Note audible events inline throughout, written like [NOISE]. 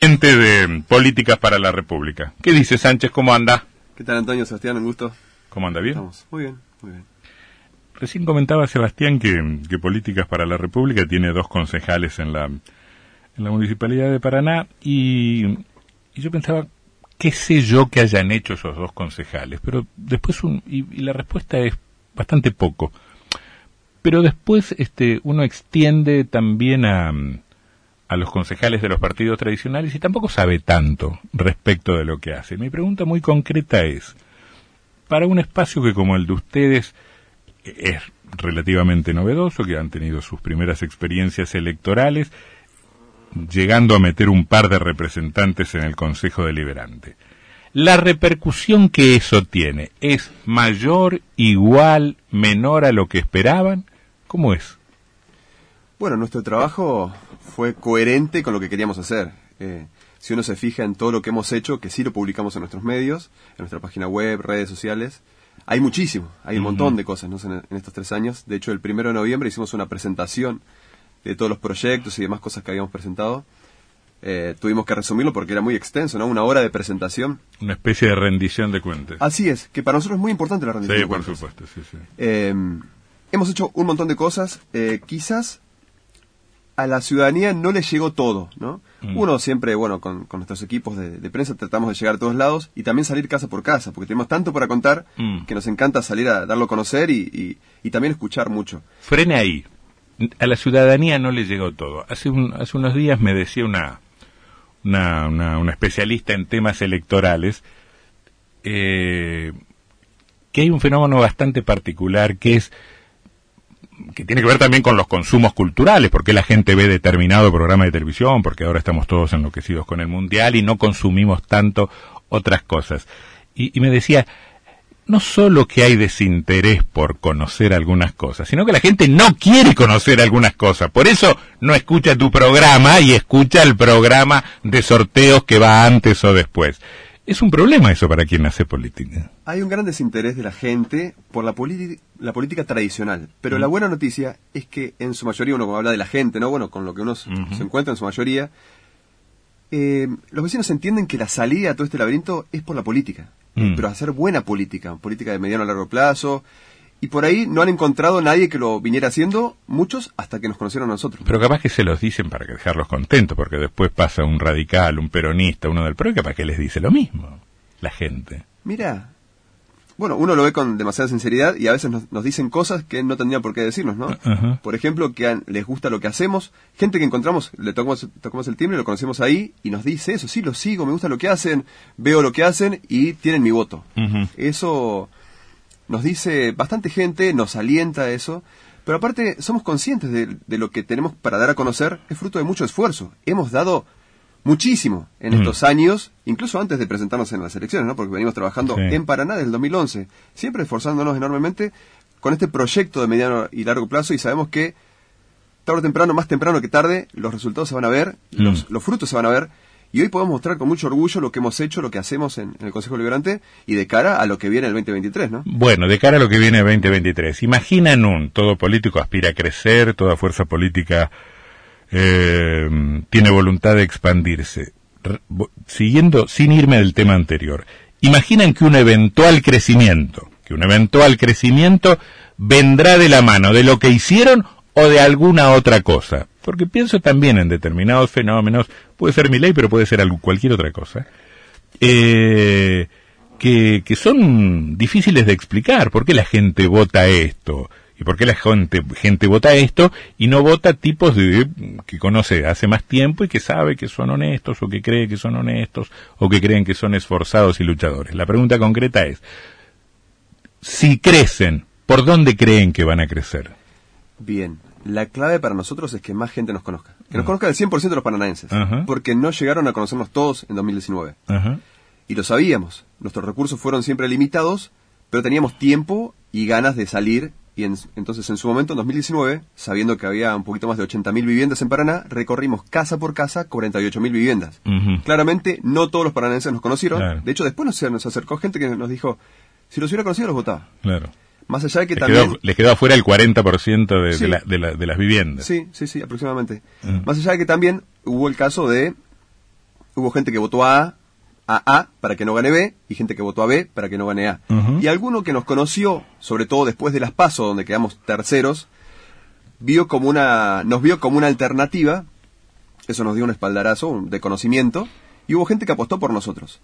de Políticas para la República. ¿Qué dice Sánchez? ¿Cómo anda? ¿Qué tal, Antonio? Sebastián, un gusto. ¿Cómo anda? ¿Bien? Estamos. Muy bien, muy bien. Recién comentaba Sebastián que, que Políticas para la República tiene dos concejales en la, en la Municipalidad de Paraná y, y yo pensaba, ¿qué sé yo que hayan hecho esos dos concejales? Pero después, un, y, y la respuesta es bastante poco. Pero después este, uno extiende también a, a los concejales de los partidos tradicionales y tampoco sabe tanto respecto de lo que hacen. Mi pregunta muy concreta es, para un espacio que como el de ustedes es relativamente novedoso, que han tenido sus primeras experiencias electorales, llegando a meter un par de representantes en el Consejo Deliberante. La repercusión que eso tiene es mayor, igual, menor a lo que esperaban. ¿Cómo es? Bueno, nuestro trabajo fue coherente con lo que queríamos hacer. Eh, si uno se fija en todo lo que hemos hecho, que sí lo publicamos en nuestros medios, en nuestra página web, redes sociales, hay muchísimo, hay un montón de cosas ¿no? en, en, estos tres años. De hecho, el primero de noviembre hicimos una presentación de todos los proyectos y demás cosas que habíamos presentado. Eh, tuvimos que resumirlo porque era muy extenso, ¿no? Una hora de presentación. Una especie de rendición de cuentas. Así es, que para nosotros es muy importante la rendición sí, de cuentas. por supuesto, sí, sí. Eh, hemos hecho un montón de cosas. Quizás a la ciudadanía no le llegó todo, ¿no? Mm. Uno siempre, bueno, con, con nuestros equipos de, de, prensa tratamos de llegar a todos lados y también salir casa por casa, porque tenemos tanto para contar mm. que nos encanta salir a darlo a conocer y, y, y, también escuchar mucho. Frene ahí. A la ciudadanía no le llegó todo. Hace, un, hace unos días me decía una, una, una, una especialista en temas electorales eh, que hay un fenómeno bastante particular que es que tiene que ver también con los consumos culturales, porque la gente ve determinado programa de televisión, porque ahora estamos todos enloquecidos con el mundial y no consumimos tanto otras cosas. Y, y, me decía, no solo que hay desinterés por conocer algunas cosas, sino que la gente no quiere conocer algunas cosas. Por eso no escucha tu programa y escucha el programa de sorteos que va antes o después. Es un problema eso para quien hace política. Hay un gran desinterés de la gente por la, la política tradicional, pero mm. la buena noticia es que en su mayoría, uno habla de la gente, ¿no? Bueno, con lo que uno uh -huh. se encuentra en su mayoría, eh, los vecinos entienden que la salida a todo este laberinto es por la política, mm. pero hacer buena política, política de mediano a largo plazo, y por ahí no han encontrado nadie que lo viniera haciendo, muchos hasta que nos conocieron a nosotros. Pero capaz que se los dicen para dejarlos contentos, porque después pasa un radical, un peronista, uno del PRO, y capaz que les dice lo mismo, la gente. Mira, bueno, uno lo ve con demasiada sinceridad y a veces nos, nos dicen cosas que no tendría por qué decirnos, ¿no? Uh -huh. Por ejemplo, que a, les gusta lo que hacemos, gente que encontramos, le tocamos, tocamos el timbre, lo conocemos ahí y nos dice eso, sí, lo sigo, me gusta lo que hacen, veo lo que hacen y tienen mi voto. Uh -huh. Eso nos dice bastante gente, nos alienta eso, pero aparte somos conscientes de, de, lo que tenemos para dar a conocer, es fruto de mucho esfuerzo. Hemos dado muchísimo en mm. estos años, incluso antes de presentarnos en las elecciones, ¿no? porque venimos trabajando sí. en Paraná desde el 2011, siempre esforzándonos enormemente con este proyecto de mediano y largo plazo y sabemos que tarde o temprano, más temprano que tarde, los resultados se van a ver, mm. los, los frutos se van a ver y hoy podemos mostrar con mucho orgullo lo que hemos hecho, lo que hacemos en, el Consejo Liberante y de cara a lo que viene el 2023, ¿no? Bueno, de cara a lo que viene el 2023. Imaginan un, todo político aspira a crecer, toda fuerza política eh, tiene voluntad de expandirse. Siguiendo, sin irme del tema anterior, imaginan que un eventual crecimiento, que un eventual crecimiento vendrá de la mano de lo que hicieron o de alguna otra cosa porque pienso también en determinados fenómenos, puede ser mi ley, pero puede ser algo, cualquier otra cosa, eh, que, que son difíciles de explicar. ¿Por qué la gente vota esto? ¿Y por qué la gente, gente vota esto y no vota tipos de, que conoce hace más tiempo y que sabe que son honestos o que cree que son honestos o que creen que son esforzados y luchadores? La pregunta concreta es, si crecen, ¿por dónde creen que van a crecer? Bien, la clave para nosotros es que más gente nos conozca. Que nos conozca el 100% de los paranaenses. Uh -huh. Porque no llegaron a conocernos todos en 2019. Uh -huh. Y lo sabíamos. Nuestros recursos fueron siempre limitados, pero teníamos tiempo y ganas de salir. Y en, entonces, en su momento, en 2019, sabiendo que había un poquito más de 80.000 viviendas en Paraná, recorrimos casa por casa 48.000 viviendas. Claramente, no todos los paranaenses nos conocieron. Claro. De hecho, después nos, nos acercó gente que nos dijo, si los hubiera conocido, los votaba. Claro. Más allá de que les también... Quedó, les quedó afuera el 40% de, sí. de, la, de, la, de, las viviendas. Sí, sí, sí, aproximadamente. -huh. Más allá de que también hubo el caso de hubo gente que votó a A, A para que no gane B, y gente que votó a B para que no gane A. Y alguno que nos conoció, sobre todo después de las PASO, donde quedamos terceros, vio como una, nos vio como una alternativa, eso nos dio un espaldarazo de conocimiento, y hubo gente que apostó por nosotros.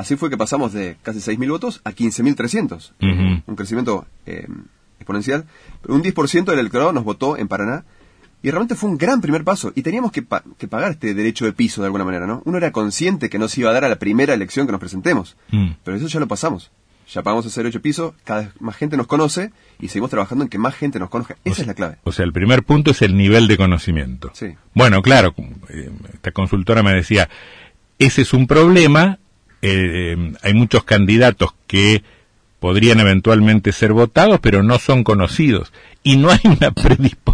Así fue que pasamos de casi 6.000 votos a 15.300. Ujú. Un crecimiento eh, exponencial. Pero un 10% del electorado nos votó en Paraná. Y realmente fue un gran primer paso. Y teníamos que, pa- que pagar este derecho de piso de alguna manera, ¿no? Uno era consciente que no se iba a dar a la primera elección que nos presentemos. Mm. Pero eso ya lo pasamos. Ya pagamos ese derecho de piso, cada vez más gente nos conoce y seguimos trabajando en que más gente nos conozca. Esa es la clave. O sea, el primer punto es el nivel de conocimiento. Sí. Bueno, claro, eh, esta consultora me decía, ese es un problema, eh, hay muchos candidatos que podrían eventualmente ser votados, pero no son conocidos. Y no hay una [LAUGHS]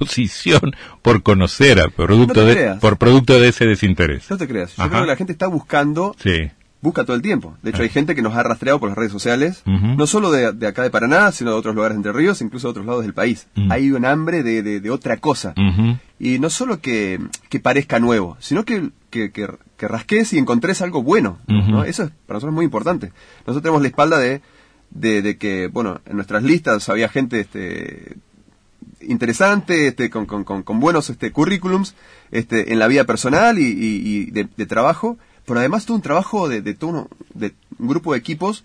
predisposición por conocer a producto No de, por producto de ese desinterés. No te creas. Yo Ajá. creo que la gente está buscando Sí. busca todo el tiempo. De hecho, hay gente que nos ha rastreado por las redes sociales, no solo de, de acá de Paraná, sino de otros lugares de Entre Ríos, incluso de otros lados del país. Mm. Hay un hambre de, de- de otra cosa. Y no solo que, que parezca nuevo, sino que, que, que, que rasques y encontres algo bueno. Eso es para nosotros muy importante. Nosotros tenemos la espalda de, de, de que, bueno, en nuestras listas había gente este, interesante, este, con, con, con, con buenos este, currículums este, en la vida personal y, y- y de, de trabajo, pero además todo un trabajo de, de todo uno- de un grupo de equipos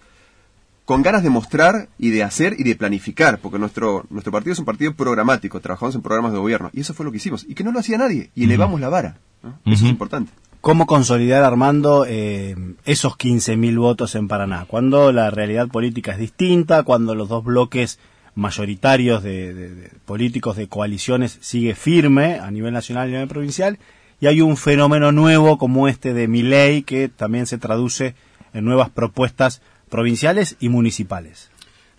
con ganas de mostrar y de hacer y de planificar, porque nuestro, nuestro partido es un partido programático, trabajamos en programas de gobierno, y eso fue lo que hicimos, y que no lo hacía nadie, y elevamos la vara. ¿no? Eso es importante. ¿Cómo consolidar, Armando, eh, esos 15.000 votos en Paraná? Cuando la realidad política es distinta, cuando los dos bloques mayoritarios de, de- políticos de coaliciones sigue firme a nivel nacional y a nivel provincial, y hay un fenómeno nuevo como este de Miley que también se traduce en nuevas propuestas provinciales y municipales.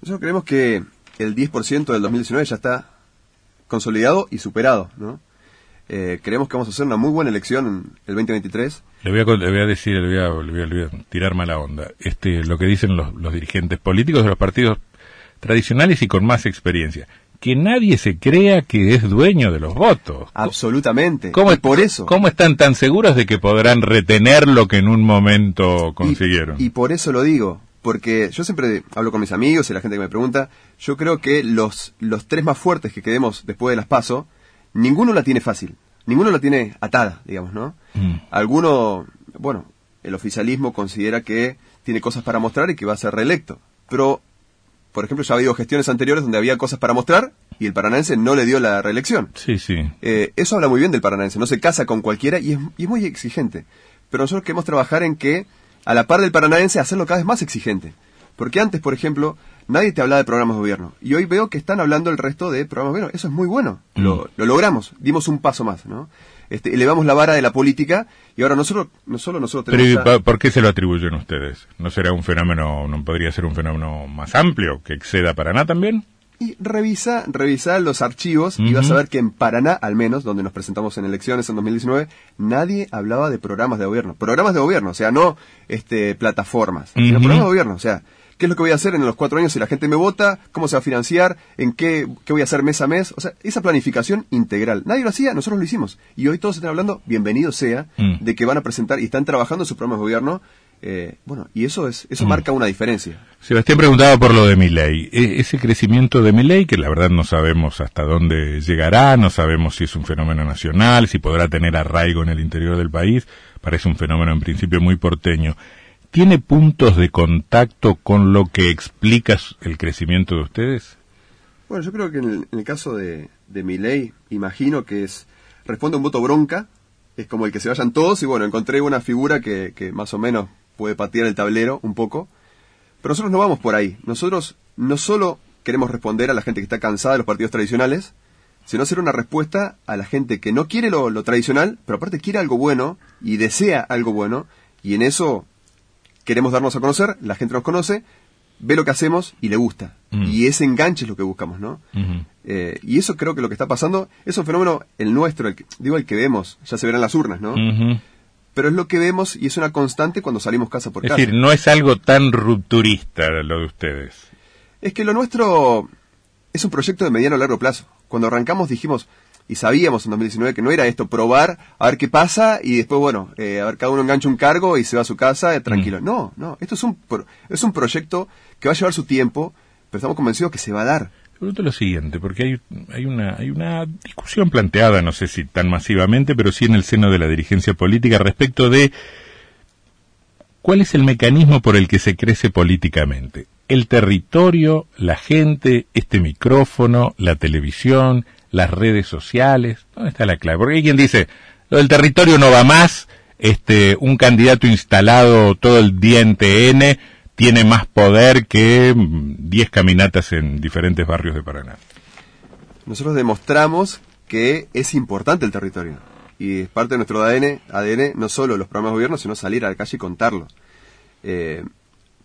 Nosotros creemos que el 10% del 2019 ya está consolidado y superado, ¿no? Eh, creemos que vamos a hacer una muy buena elección en el 2023. Le voy, a, le voy a decir, le voy a, le voy a- le voy a tirar mala onda. Este, lo que dicen los, los dirigentes políticos de los partidos tradicionales y con más experiencia. Que nadie se crea que es dueño de los votos. Absolutamente. ¿Cómo, y por eso. ¿Cómo están tan seguros de que podrán retener lo que en un momento consiguieron? Y, y por eso lo digo, porque yo siempre hablo con mis amigos y la gente que me pregunta, yo creo que los, los tres más fuertes que quedemos después de las PASO, ninguno la tiene fácil, ninguno la tiene atada, digamos, ¿no? Mm. Alguno, bueno, el oficialismo considera que tiene cosas para mostrar y que va a ser reelecto, pero, por ejemplo, ya ha habido gestiones anteriores donde había cosas para mostrar y el paranaense no le dio la reelección. Sí, sí. Eh, eso habla muy bien del paranaense, no se casa con cualquiera y es, y es muy exigente. Pero nosotros queremos trabajar en que, a la par del paranaense, hacerlo cada vez más exigente. Porque antes, por ejemplo, nadie te hablaba de programas de gobierno. Y hoy veo que están hablando el resto de programas de gobierno. Eso es muy bueno. Mm. Lo, lo logramos, dimos un paso más, ¿no? Este, elevamos la vara de la política y ahora no solo, no solo nosotros Pero ¿y tenemos... pa- ¿por qué se lo atribuyen ustedes? ¿No será un fenómeno, no podría ser un fenómeno más amplio que exceda Paraná también? Y revisa, revisa los archivos y vas a ver que en Paraná, al menos, donde nos presentamos en elecciones en 2019, nadie hablaba de programas de gobierno. Programas de gobierno, o sea, no este, plataformas, sino programas de gobierno. O sea, ¿qué es lo que voy a hacer en los cuatro años si la gente me vota? ¿Cómo se va a financiar? ¿En qué, qué voy a hacer mes a mes? O sea, esa planificación integral. Nadie lo hacía, nosotros lo hicimos. Y hoy todos están hablando, bienvenido sea, Mm. de que van a presentar y están trabajando en sus programas de gobierno. Eh, bueno, y eso es eso Mm. marca una diferencia. Sebastián preguntaba por lo de Milei. E- ese crecimiento de Milei, que la verdad no sabemos hasta dónde llegará, no sabemos si es un fenómeno nacional, si podrá tener arraigo en el interior del país, parece un fenómeno en principio muy porteño. ¿Tiene puntos de contacto con lo que explica s- el crecimiento de ustedes? Bueno, yo creo que en el, caso de, de Milei, imagino que es responde a un voto bronca, es como el que se vayan todos y bueno, encontré una figura que, que más o menos puede patear el tablero un poco, pero nosotros no vamos por ahí. Nosotros no solo queremos responder a la gente que está cansada de los partidos tradicionales, sino hacer una respuesta a la gente que no quiere lo, lo tradicional, pero aparte quiere algo bueno y desea algo bueno, y en eso queremos darnos a conocer, la gente nos conoce, ve lo que hacemos y le gusta. Mm. Y ese enganche es lo que buscamos, ¿no? Eh, y eso creo que lo que está pasando es un fenómeno, el nuestro, el que- digo el que vemos, ya se verán las urnas, ¿no? Pero es lo que vemos y es una constante cuando salimos casa por Es casa. decir, no es algo tan rupturista lo de ustedes. Es que lo nuestro es un proyecto de mediano a largo plazo. Cuando arrancamos dijimos, y sabíamos en 2019 que no era esto, probar, a ver qué pasa y después, bueno, eh, a ver, cada uno engancha un cargo y se va a su casa eh, tranquilo. Mm. No, no, esto es un, es un proyecto que va a llevar su tiempo, pero estamos convencidos que se va a dar. Pregunto lo siguiente, porque hay, hay, una, hay una discusión planteada, no sé si tan masivamente, pero sí en el seno de la dirigencia política respecto de cuál es el mecanismo por el que se crece políticamente. El territorio, la gente, este micrófono, la televisión, las redes sociales. ¿Dónde está la clave? Porque hay quien dice, lo del territorio no va más, este, un candidato instalado todo el día en TN tiene más poder que mm, 10 caminatas en diferentes barrios de Paraná. Nosotros demostramos que es importante el territorio. Y es parte de nuestro ADN, ADN no solo los programas de gobierno, sino salir a la calle y contarlo. Eh,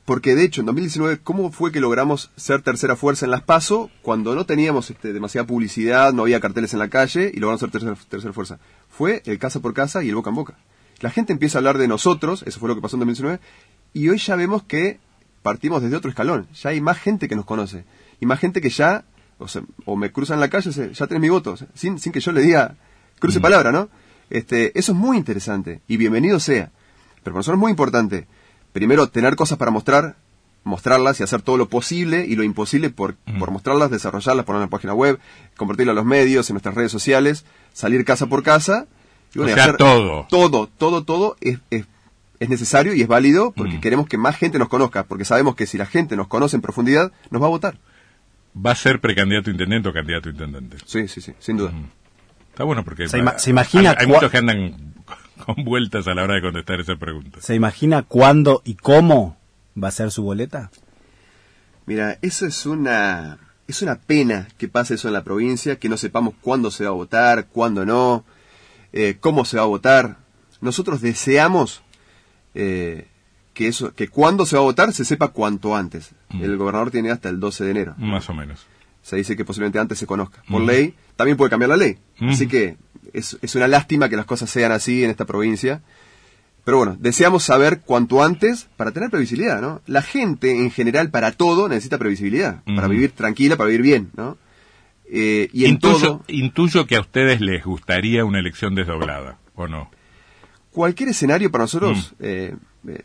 porque de hecho, en 2019, ¿cómo fue que logramos ser tercera fuerza en las PASO cuando no teníamos este, demasiada publicidad, no había carteles en la calle y logramos ser tercera, tercera fuerza? Fue el casa por casa y el boca en boca. La gente empieza a hablar de nosotros, eso fue lo que pasó en 2019, y hoy ya vemos que partimos desde otro escalón. Ya hay más gente que nos conoce. Y más gente que ya, o, sea, o me cruza en la calle, se- ya tenés mi voto, sin, sin que yo le diga, cruce palabra, ¿no? Este, eso es muy interesante y bienvenido sea. Pero para nosotros es muy importante, primero, tener cosas para mostrar, mostrarlas y hacer todo lo posible y lo imposible por, por mostrarlas, desarrollarlas, poner en la página web, compartirlas en los medios, en nuestras redes sociales, salir casa por casa. Y O todo. Todo, todo, todo es, es, es necesario y es válido porque Mm. queremos que más gente nos conozca, porque sabemos que si la gente nos conoce en profundidad, nos va a votar. ¿Va a ser precandidato a intendente o candidato a intendente? Sí, sí, sí, sin duda. Está bueno porque Se ima- se imagina hay, hay muchos que andan [LAUGHS] con vueltas a la hora de contestar esa pregunta. ¿Se imagina cuándo y cómo va a ser su boleta? Mira, eso es una es una pena que pase eso en la provincia, que no sepamos cuándo se va a votar, cuándo no, eh, cómo se va a votar. Nosotros deseamos eh, que eso, que cuándo se va a votar se sepa cuanto antes. Mm. El gobernador tiene hasta el 12 de enero. Más o menos. Se dice que posiblemente antes se conozca. Por Mm. ley, también puede cambiar la ley. Mm. Así que es, es una lástima que las cosas sean así en esta provincia. Pero bueno, deseamos saber cuanto antes para tener previsibilidad, ¿no? La gente en general para todo necesita previsibilidad, para vivir tranquila, para vivir bien, ¿no? Eh, y en intuyo, todo, intuyo que a ustedes les gustaría una elección desdoblada, ¿o no? cualquier escenario para nosotros, Mm. eh, eh,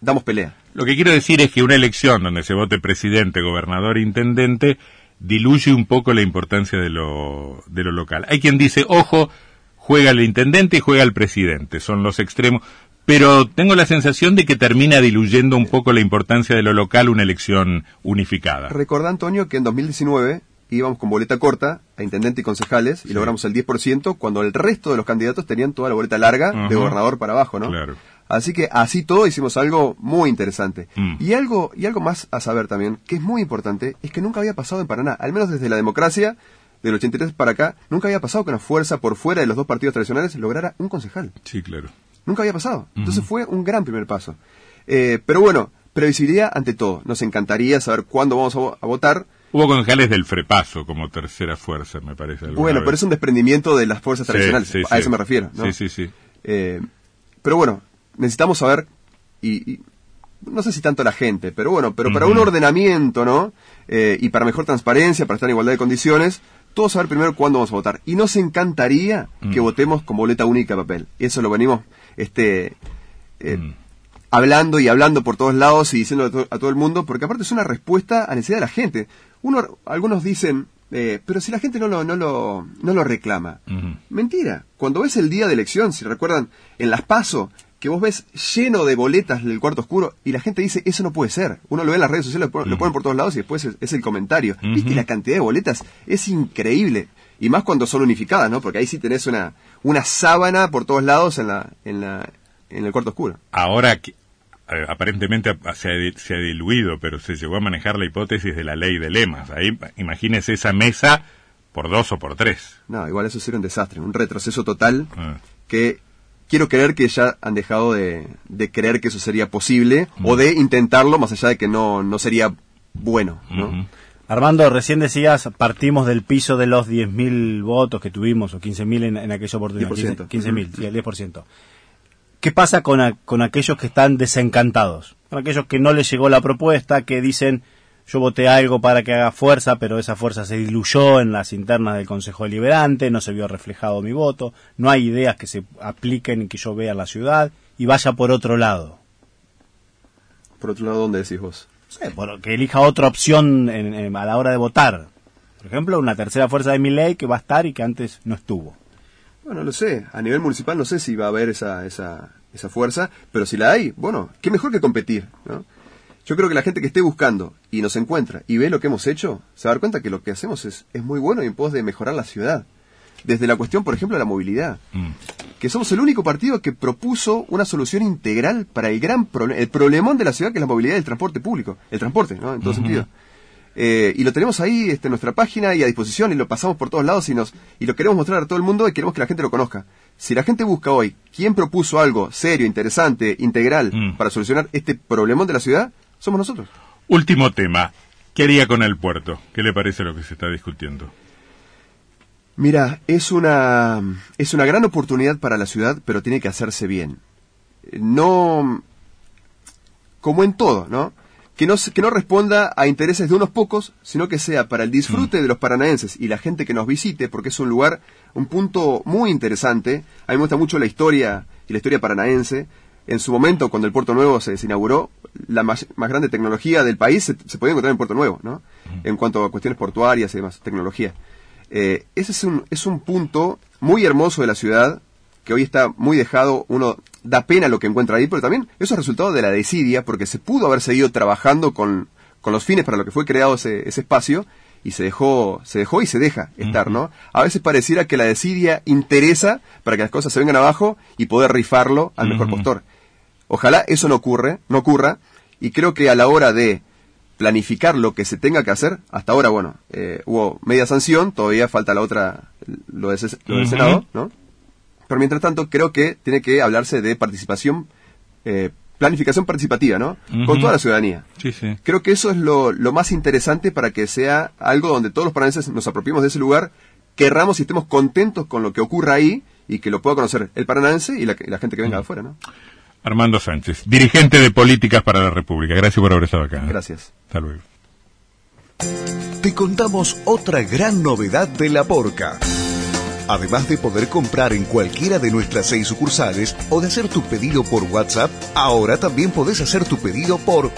damos pelea. Lo que quiero decir es que una elección donde se vote presidente, gobernador e intendente diluye un poco la importancia de lo, de lo local. Hay quien dice, ojo, juega el intendente y juega el presidente, son los extremos, pero tengo la sensación de que termina diluyendo un poco la importancia de lo local una elección unificada. Recordá, Antonio, que en 2019 íbamos con boleta corta a intendente y concejales y Sí. logramos el 10% cuando el resto de los candidatos tenían toda la boleta larga de gobernador para abajo, ¿no? Claro. Así que así todo hicimos algo muy interesante. Mm. Y algo y algo más a saber también, que es muy importante, es que nunca había pasado en Paraná, al menos desde la democracia del 83 para acá, nunca había pasado que una fuerza por fuera de los dos partidos tradicionales lograra un concejal. Sí, claro. Nunca había pasado. Entonces fue un gran primer paso. Eh, pero bueno, previsibilidad ante todo. Nos encantaría saber cuándo vamos a, vo- a votar. Hubo concejales del Frepaso como tercera fuerza, me parece. Bueno, vez. pero es un desprendimiento de las fuerzas Sí, tradicionales. sí, a sí. eso me refiero. ¿no? Sí, sí, sí. Eh, pero bueno, necesitamos saber, y, y no sé si tanto la gente, pero bueno, pero para un ordenamiento, ¿no? Eh, y para mejor transparencia, para estar en igualdad de condiciones, todos saber primero cuándo vamos a votar. Y nos encantaría que Mm. votemos con boleta única de papel. Eso lo venimos este, eh, Mm. hablando y hablando por todos lados y diciendo a, to- a todo el mundo, porque aparte es una respuesta a necesidad de la gente. Uno, algunos dicen, eh, pero si la gente no lo, no lo, no lo reclama. Mentira. Cuando ves el día de elección, si recuerdan, en las PASO, que vos ves lleno de boletas del cuarto oscuro y la gente dice, eso no puede ser. Uno lo ve en las redes sociales, lo ponen, lo Ujú. ponen por todos lados y después es, es el comentario. Ujú. Viste la cantidad de boletas es increíble. Y más cuando son unificadas, ¿no? Porque ahí sí tenés una, una sábana por todos lados en la, en la, en el cuarto oscuro. Ahora que aparentemente se ha, se ha diluido, pero se llegó a manejar la hipótesis de la ley de lemas. Ahí imagínese esa mesa por dos o por tres. No, igual eso sería un desastre, un retroceso total Ah. que quiero creer que ya han dejado de, de creer que eso sería posible o de intentarlo más allá de que no, no sería bueno, ¿no? Armando, recién decías, partimos del piso de los 10.000 votos que tuvimos, o 15.000 en, en aquella oportunidad. 10%. 15.000, sí, el 10%. ¿Qué pasa con, a- con aquellos que están desencantados? Con aquellos que no les llegó la propuesta, que dicen, yo voté algo para que haga fuerza, pero esa fuerza se diluyó en las internas del Consejo Deliberante, no se vio reflejado mi voto, no hay ideas que se apliquen y que yo vea en la ciudad, y vaya por otro lado. Por otro lado, ¿dónde decís vos? que elija otra opción a la hora de votar. Por ejemplo, una tercera fuerza de mi ley que va a estar y que antes no estuvo. Bueno, lo sé. A nivel municipal no sé si va a haber esa, esa, esa fuerza, pero si la hay, bueno, qué mejor que competir, ¿no? Yo creo que la gente que esté buscando y nos encuentra y ve lo que hemos hecho, se va a dar cuenta que lo que hacemos es, es muy bueno y en pos de mejorar la ciudad. Desde la cuestión, por ejemplo, de la movilidad. Mm. Que somos el único partido que propuso una solución integral para el gran problema, el problemón de la ciudad que es la movilidad del transporte público. El transporte, ¿no? En todo sentido. Eh, y lo tenemos ahí este, en nuestra página y a disposición y lo pasamos por todos lados y, nos, y lo queremos mostrar a todo el mundo y queremos que la gente lo conozca. Si la gente busca hoy quién propuso algo serio, interesante, integral mm. para solucionar este problemón de la ciudad, somos nosotros. Último tema. ¿Qué haría con el puerto? ¿Qué le parece lo que se está discutiendo? Mira, es una, es una gran oportunidad para la ciudad, pero tiene que hacerse bien. No, como en todo, ¿no? Que no, que no responda a intereses de unos pocos, sino que sea para el disfrute mm. de los paranaenses y la gente que nos visite, porque es un lugar, un punto muy interesante. A mí me gusta mucho la historia y la historia paranaense en su momento, cuando el Puerto Nuevo se, inauguró, la más, grande tecnología del país se, podía encontrar en Puerto Nuevo, ¿no? En cuanto a cuestiones portuarias y demás, tecnología. Eh, ese es un, es un punto muy hermoso de la ciudad, que hoy está muy dejado, uno da pena lo que encuentra ahí, pero también eso es resultado de la desidia, porque se pudo haber seguido trabajando con, con los fines para lo que fue creado ese, ese espacio, y se dejó, se dejó y se deja estar, ¿no? A veces pareciera que la desidia interesa para que las cosas se vengan abajo y poder rifarlo al mejor postor. Ojalá eso no ocurre, no ocurra, y creo que a la hora de planificar lo que se tenga que hacer, hasta ahora, bueno, eh, hubo media sanción, todavía falta la otra, lo, del Senado, ¿no? Pero mientras tanto, creo que tiene que hablarse de participación, eh, planificación participativa, ¿no? Con toda la ciudadanía. Sí, sí. Creo que eso es lo, más interesante para que sea algo donde todos los paranenses nos apropiemos de ese lugar, querramos y estemos contentos con lo que ocurra ahí y que lo pueda conocer el paranaense y la, gente que venga de afuera, ¿no? Armando Sánchez, dirigente de Políticas para la República. Gracias por haber estado acá. Gracias. Hasta luego. Te contamos otra gran novedad de La Porca. Además de poder comprar en cualquiera de nuestras seis sucursales o de hacer tu pedido por WhatsApp, ahora también podés hacer tu pedido por